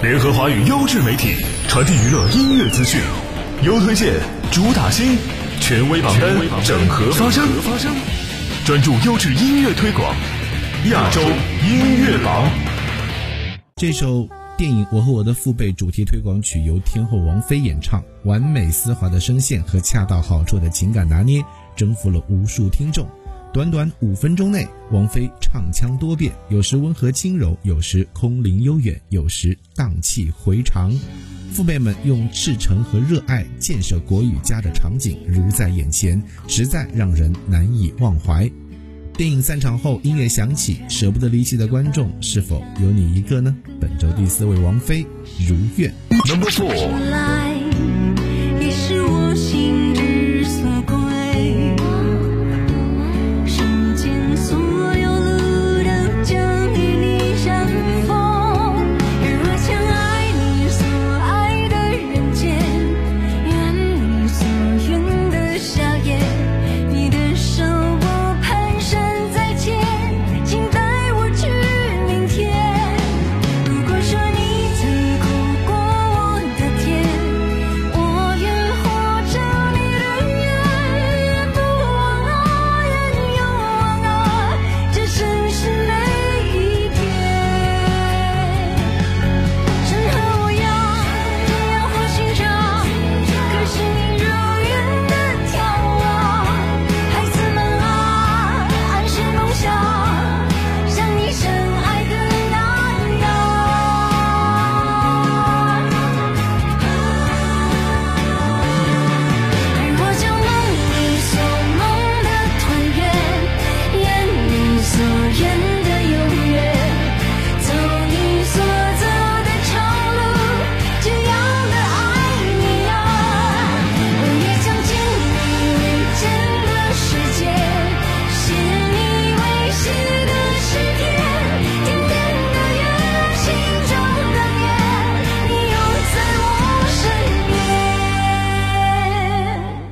联合华语优质媒体，传递娱乐音乐资讯，优推荐，主打新，权威榜单，整合发声，专注优质音乐推广，亚洲音乐榜。这首电影《我和我的父辈》主题推广曲由天后王菲演唱，完美丝滑的声线和恰到好处的情感拿捏，征服了无数听众。短短五分钟内，王菲唱腔多变，有时温和轻柔，有时空灵悠远，有时荡气回肠。父辈们用赤诚和热爱建设国语家的场景如在眼前，实在让人难以忘怀。电影散场后，音乐响起，舍不得离去的观众是否有你一个呢？本周第四位，王菲，如愿。Number four。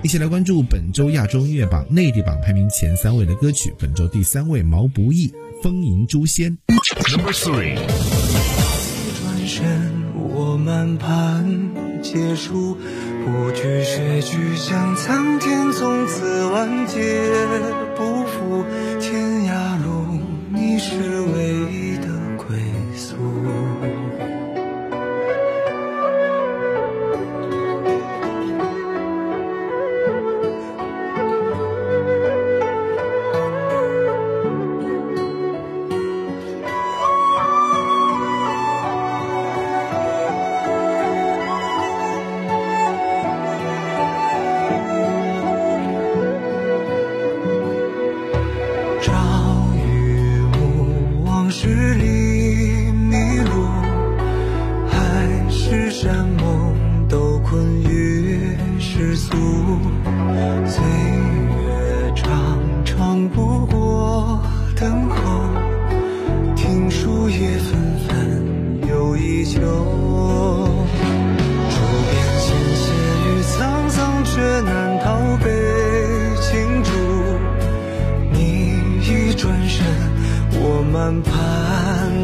一起来关注本周亚洲音乐榜内地榜排名前三位的歌曲。本周第三位，毛不易《风吟诛仙》。Number three。转身，我满盘皆输，不惧血剧向苍天，从此万劫不复。天涯路，你是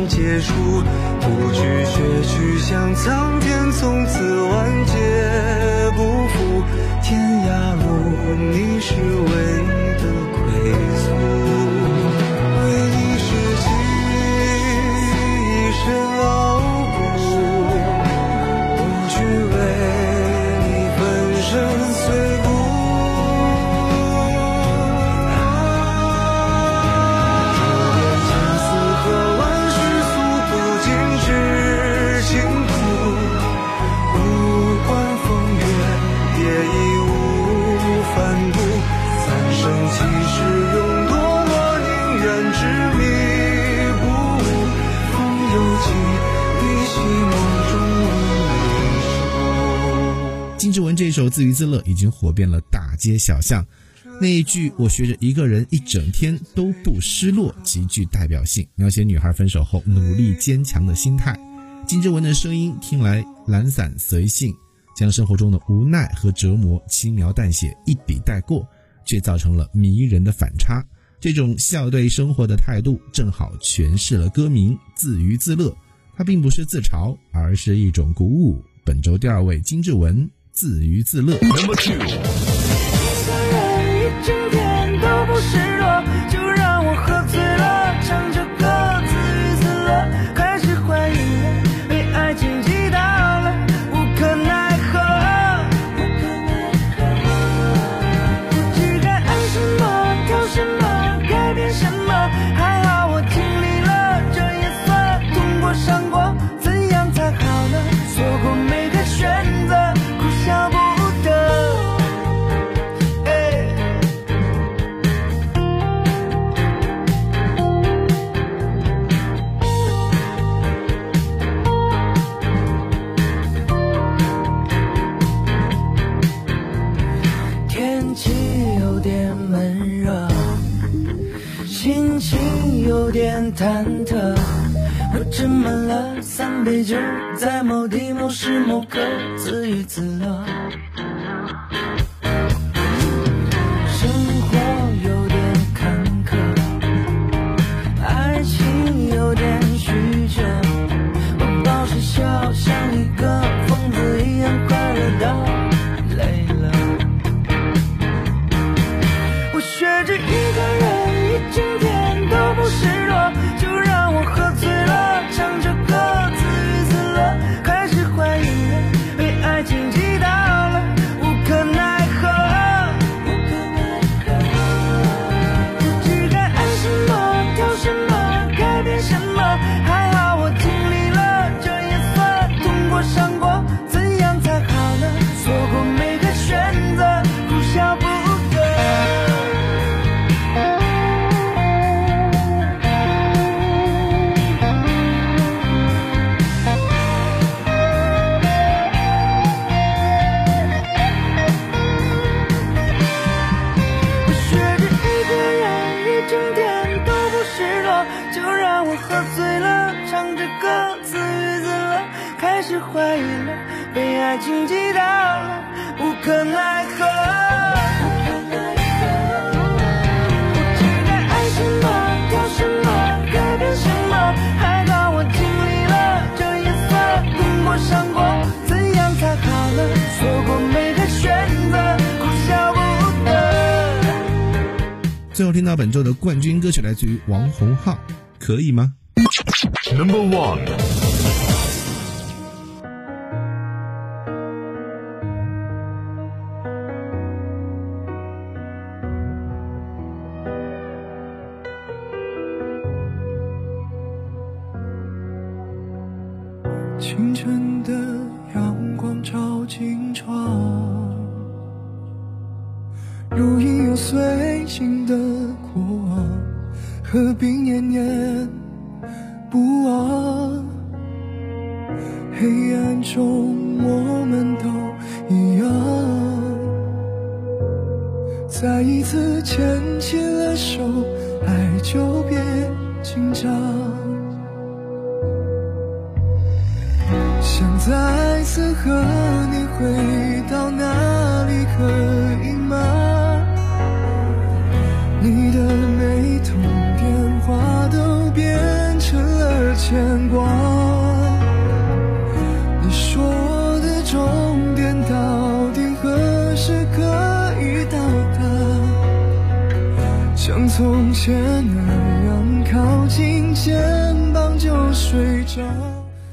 结束不惧血去向苍天从此万劫不复天涯路你是唯一的归宿为你拾起一身傲首自娱自乐已经火遍了大街小巷，那一句“我学着一个人一整天都不失落”极具代表性，描写女孩分手后努力坚强的心态。金志文的声音听来懒散随性，将生活中的无奈和折磨轻描淡写一笔带过，却造成了迷人的反差。这种笑对生活的态度，正好诠释了歌名“自娱自乐”。它并不是自嘲，而是一种鼓舞。本周第二位，金志文，自娱自乐。Number two。忐忑，我斟满了三杯酒，在某地某时某刻自娱自乐。最后听到本周的冠军歌曲来自于王洪浩，可以吗？Number one。清晨的阳光照进窗。如影又随形的过往，何必念念不忘？黑暗中我们都一样，再一次牵起了手，爱就别紧张。想再次和你回到哪里，可以吗？你的每通电话都变成了牵挂。你说的终点到底何时可以到达？像从前那样靠近肩膀就睡着。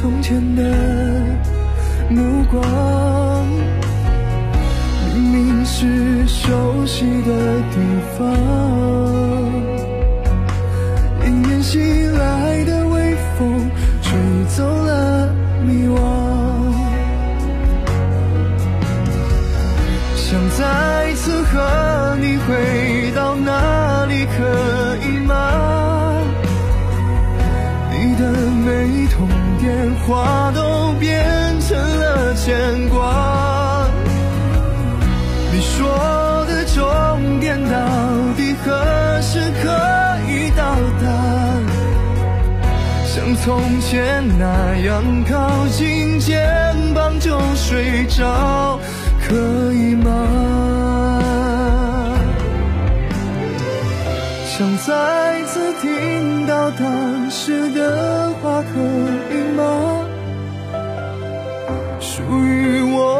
从前的目光。明明是熟悉的地方，迎面袭来的微风吹走了迷惘。想再。次和你回到那里可话都变成了牵挂你说的终点到底何时可以到达像从前那样靠近肩膀就睡着可以吗想再次听到当时的话可以吗属于我